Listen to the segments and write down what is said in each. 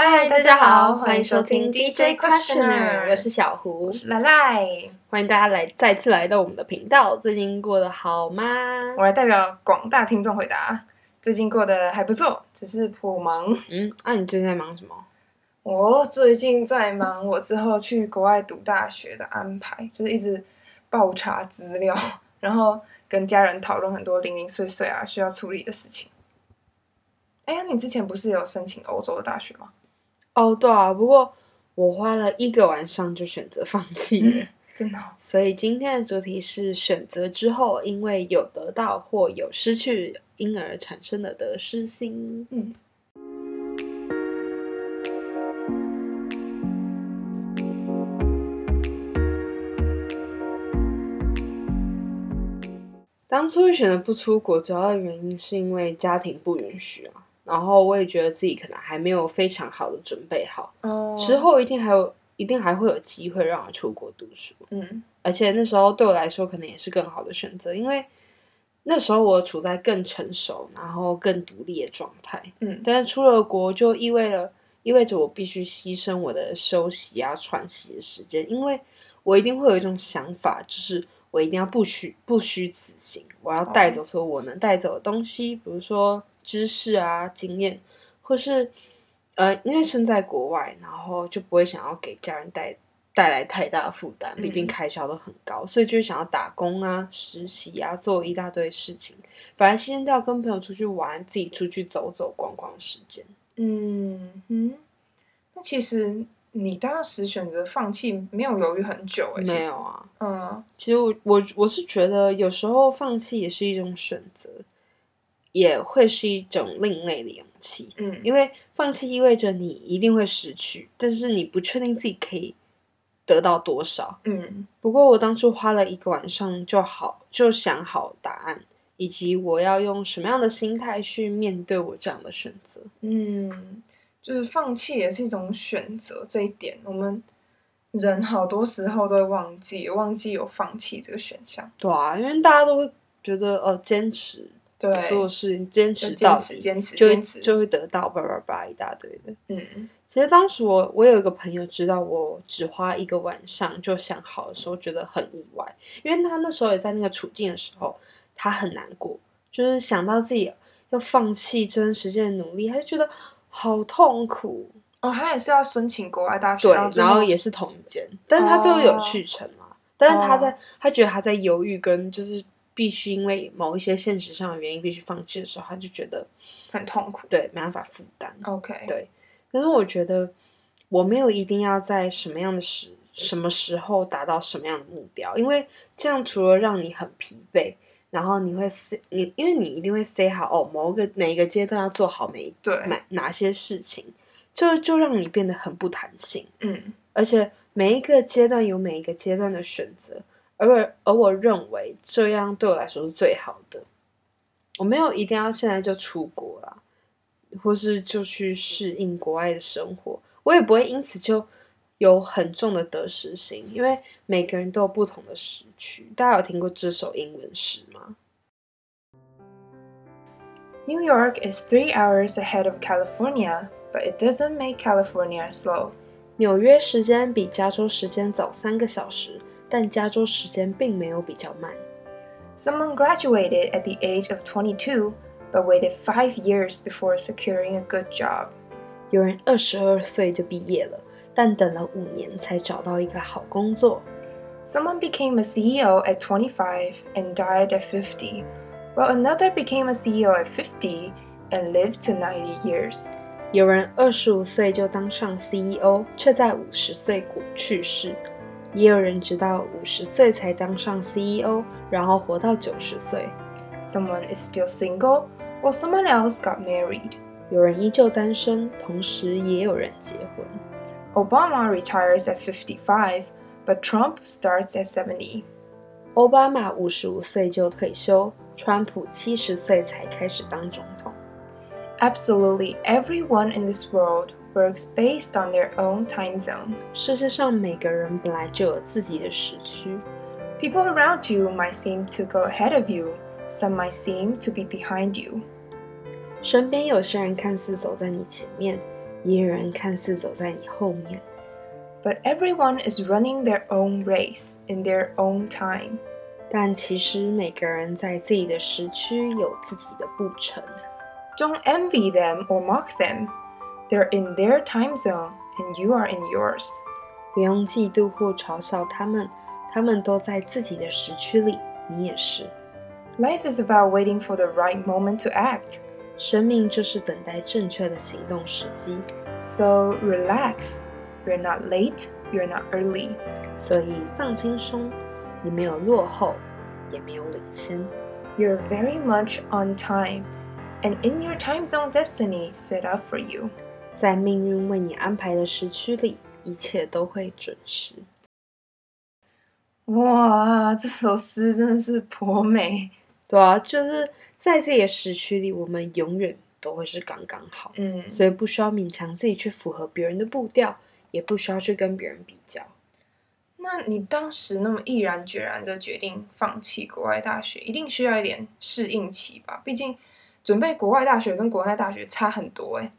嗨，大家好，欢迎收听 DJ Questioner，我是小胡我，是赖赖，欢迎大家来再次来到我们的频道。最近过得好吗？我来代表广大听众回答。最近过得还不错，只是颇忙。嗯，那、你最近在忙什么？我最近在忙我之后去国外读大学的安排，就是一直爆查资料，然后跟家人讨论很多零零碎碎啊需要处理的事情。哎呀，你之前不是有申请欧洲的大学吗？哦，对啊，不过我花了一个晚上就选择放弃了。真的哦、所以今天的主题是选择之后，因为有得到或有失去，因而产生的得失心。嗯，当初会选择不出国，主要的原因是因为家庭不允许啊。然后我也觉得自己可能还没有非常好的准备好，哦之后一定还有，一定还会有机会让我出国读书。嗯而且那时候对我来说可能也是更好的选择，因为那时候我处在更成熟，然后更独立的状态。嗯但是出了国就意味了，意味着我必须牺牲我的休息啊、喘息的时间，因为我一定会有一种想法，就是我一定要不虚不虚此行，我要带走所有我能带走的东西，比如说知识啊、经验，或是呃，因为身在国外，然后就不会想要给家人带带来太大的负担，毕竟嗯。开销都很高，所以就会想要打工啊、实习啊，做一大堆事情，反而牺牲掉跟朋友出去玩、自己出去走走逛逛的时间。嗯哼，那其实你当时选择放弃，没有犹豫很久没有，啊，嗯。其实我我我是觉得有时候放弃也是一种选择，也会是一种另类的勇气。嗯，因为放弃意味着你一定会失去，但是你不确定自己可以得到多少。嗯不过我当初花了一个晚上就好，就想好答案，以及我要用什么样的心态去面对我这样的选择。嗯，就是放弃也是一种选择，这一点我们人好多时候都会忘记，忘记有放弃这个选项。对啊，因为大家都会觉得呃，坚持对，所有事情坚持到底，坚持坚持就持就会得到叭叭叭一大堆的。嗯其实当时我我有一个朋友知道我只花一个晚上就想好的时候，觉得很意外，因为他那时候也在那个处境的时候，他很难过，就是想到自己要放弃这段时间的努力，他就觉得好痛苦。哦，他也是要申请国外大学，对，然后也是同一间，但是他最后有去成嘛？但是他在、哦他觉得他在犹豫跟就是必须因为某一些现实上的原因必须放弃的时候，他就觉得很痛苦。对没办法负担。OK，对但是我觉得我没有一定要在什么样的时什么时候达到什么样的目标，因为这样除了让你很疲惫，然后你会 say 你，因为你一定会 say 好哦，某个每一个阶段要做好每一对，哪哪些事情，就就让你变得很不弹性，嗯而且每一个阶段有每一个阶段的选择，而而我认为这样对我来说是最好的。我没有一定要现在就出国啦，或是就去适应国外的生活，我也不会因此就有很重的得失心，因为每个人都有不同的时区。大家有听过这首英文诗吗？New York is three hours ahead of California, but it doesn't make California slow. 纽约时间比加州时间早三个小时，但加州时间并没有比较慢。 Someone graduated at the age of 22, but waited five years before securing a good job. 有人二十二岁就毕业了，但等了五年才找到一个好工作。 Someone became a CEO at 25 and died at 50, while another became a CEO at 50 and lived to 90 years. 有人二十五岁就当上 CEO，却在五十岁过去世； 也有人直到五十岁才当上 CEO，然后活到九十岁。 Someone is still single, while someone else got married. 有人依旧单身，同时也有人结婚。 Obama retires at 55, but Trump starts at 70. 奥巴马五十五岁就退休，川普七十岁才开始当总统。 Absolutely everyone in this world works based on their own time zone. 世界上每个人本来就有自己的时区， People around you might seem to go ahead of you, some might seem to be behind you. 身边有些人看似走在你前面， 也有人看似走在你后面。 But everyone is running their own race in their own time. 但其实每个人在自己的时区有自己的步程。 Don't envy them or mock them. They're in their time zone and you are in yours. 不用嫉妒或嘲笑他们，他们都在自己的时区里，你也是。 Life is about waiting for the right moment to act. 生命就是等待正确的行动时机， So relax. You're not late, you're not early. 所以放轻松，你没有落后，也没有领先。 You're very much on time, and in your time zone destiny set up for you. 在命运为你安排的时区里，一切都会准时。哇，这首诗真的是颇美。对啊，就是在自己的时区里，我们永远都会是刚刚好，嗯，所以不需要勉强自己去符合别人的步调，也不需要去跟别人比较。那你当时那么毅然决然的决定放弃国外大学，一定需要一点适应期吧？毕竟准备国外大学跟国内大学差很多哎、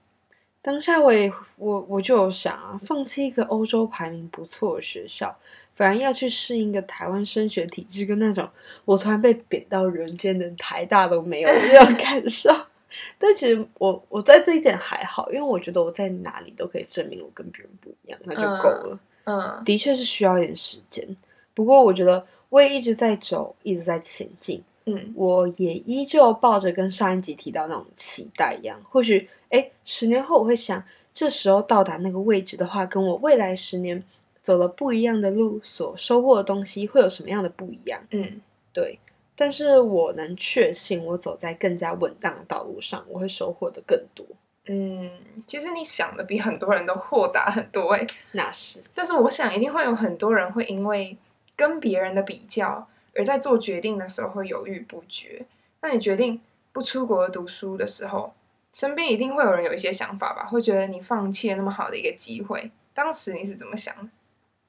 当下我也我我就有想啊，放弃一个欧洲排名不错的学校，反而要去适应一个台湾升学体制，跟那种我突然被贬到人间的台大都没有的这种感受。但其实我我在这一点还好，因为我觉得我在哪里都可以证明我跟别人不一样，那就够了。嗯的确是需要一点时间，不过我觉得我也一直在走，一直在前进。嗯我也依旧抱着跟上一集提到那种期待一样，或许哎，十年后我会想，这时候到达那个位置的话，跟我未来十年走了不一样的路，所收获的东西会有什么样的不一样？嗯对，但是我能确信，我走在更加稳当的道路上，我会收获的更多。嗯，其实你想的比很多人都豁达很多哎、那是，但是我想一定会有很多人会因为跟别人的比较，而在做决定的时候会犹豫不决。那你决定不出国读书的时候，身边一定会有人有一些想法吧，会觉得你放弃了那么好的一个机会。当时你是怎么想的？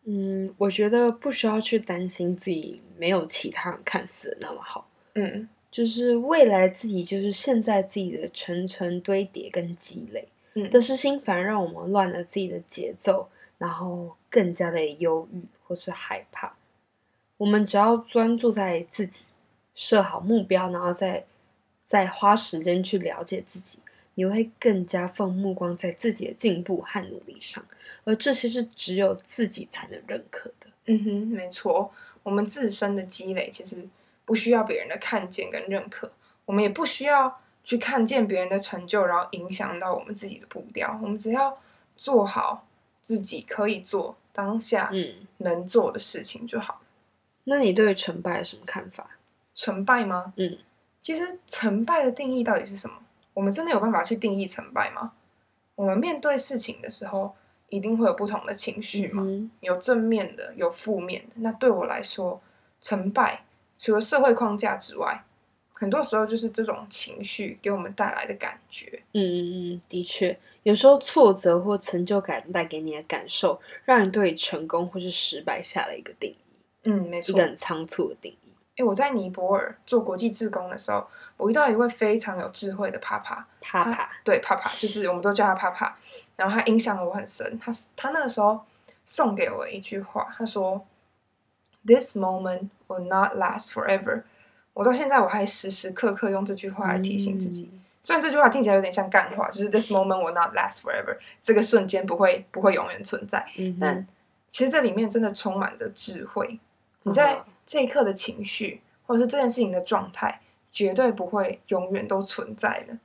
嗯，我觉得不需要去担心自己没有其他人看似的那么好。嗯就是未来自己就是现在自己的层层堆叠跟积累，嗯得失心反而让我们乱了自己的节奏，然后更加的忧郁或是害怕。我们只要专注在自己，设好目标，然后再再花时间去了解自己，你会更加放目光在自己的进步和努力上，而这些是只有自己才能认可的。嗯哼，没错，我们自身的积累其实不需要别人的看见跟认可，我们也不需要去看见别人的成就，然后影响到我们自己的步调。我们只要做好自己可以做当下嗯，能做的事情就好。那你对成败有什么看法？成败吗？嗯，其实成败的定义到底是什么？我们真的有办法去定义成败吗？我们面对事情的时候，一定会有不同的情绪嘛，嗯有正面的，有负面的。那对我来说，成败除了社会框架之外，很多时候就是这种情绪给我们带来的感觉。嗯嗯嗯，的确，有时候挫折或成就感带给你的感受，让你对成功或是失败下了一个定义，嗯，没错一个。很仓促的定义。诶，我在尼泊尔做国际志工的时候，我遇到一位非常有智慧的帕帕，他啪啪，对帕帕，就是我们都叫他帕帕。然后他影响我很深。他他那个时候送给我一句话，他说：“This moment will not last forever。”我到现在我还时时刻刻用这句话来提醒自己。嗯虽然这句话听起来有点像干话，就是 “This moment will not last forever”，这个瞬间不会不会永远存在。嗯，但其实这里面真的充满着智慧。你嗯在这一刻的情绪，或者是这件事情的状态，绝对不会永远都存在的。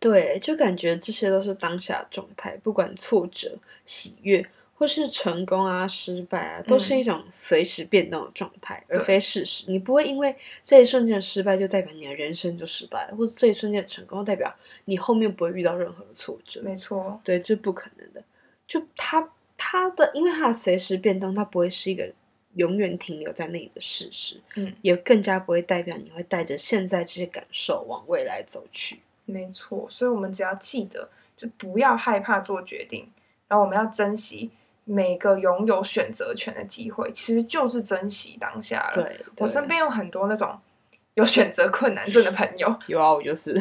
对，就感觉这些都是当下状态，不管挫折、喜悦，或是成功啊、失败啊，都是嗯一种随时变动的状态，而非事实。你不会因为这一瞬间的失败就代表你的人生就失败了，或者这一瞬间的成功代表你后面不会遇到任何的挫折。没错，对，这不可能的。就它它的，因为它的随时变动，它不会是一个永远停留在那里的事实，嗯，也更加不会代表你会带着现在这些感受往未来走去。没错。所以，我们只要记得，就不要害怕做决定，然后我们要珍惜每个拥有选择权的机会，其实就是珍惜当下了。对，我身对边有很多那种有选择困难症的朋友，有啊，我就是，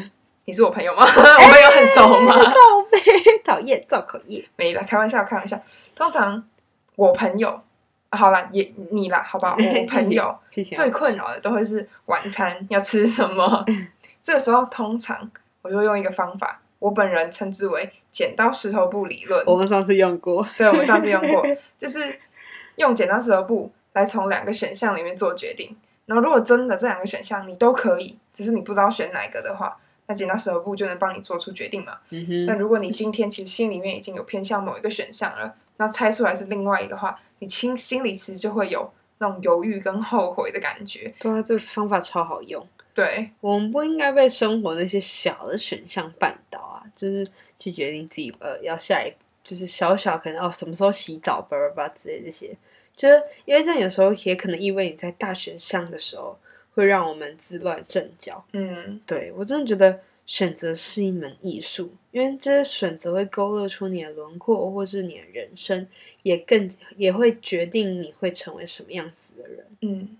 你是我朋友吗？我们有很熟吗？宝贝，讨厌造口业。没了，开玩笑，开玩笑。通常我朋友，好啦，也你啦，好不好？我朋友。最困扰的都会是晚餐要吃什么。这个时候，通常我就用一个方法，我本人称之为剪刀石头布理论。我们上次用过，对，我们上次用过，就是用剪刀石头布来从两个选项里面做决定。然后，如果真的这两个选项你都可以，只是你不知道选哪个的话，那剪刀石头布就能帮你做出决定嘛。嗯，但如果你今天其实心里面已经有偏向某一个选项了，那猜出来是另外一个话，你心心里其实就会有那种犹豫跟后悔的感觉。对啊，这个方法超好用。对，我们不应该被生活那些小的选项绊倒啊，就是去决定自己呃要下一，就是小小可能哦什么时候洗澡吧吧吧之类这些，就是因为这样有时候也可能意味你在大选项的时候会让我们自乱阵脚。嗯，对我真的觉得选择是一门艺术，因为这些选择会勾勒出你的轮廓，或是你的人生，也更也会决定你会成为什么样子的人。嗯，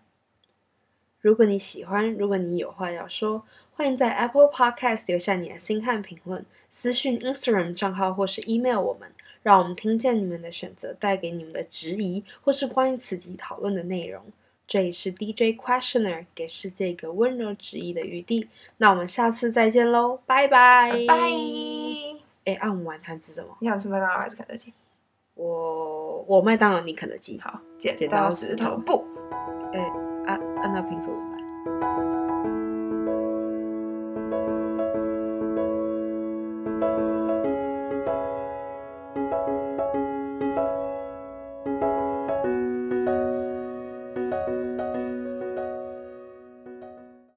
如果你喜欢，如果你有话要说，欢迎在 Apple Podcast 留下你的心和评论，私讯 Instagram 账号或是 email 我们，让我们听见你们的选择带给你们的质疑，或是关于此集讨论的内容。这里是 DJ Questioner，给世界一个温柔旨意的余地。那我们下次再见喽，拜拜拜。哎，按我们晚餐吃什么？你想吃麦当劳还是肯德基？我我麦当劳，你肯德基。好，剪剪刀刀石头布。哎，啊，按照拼数怎么办？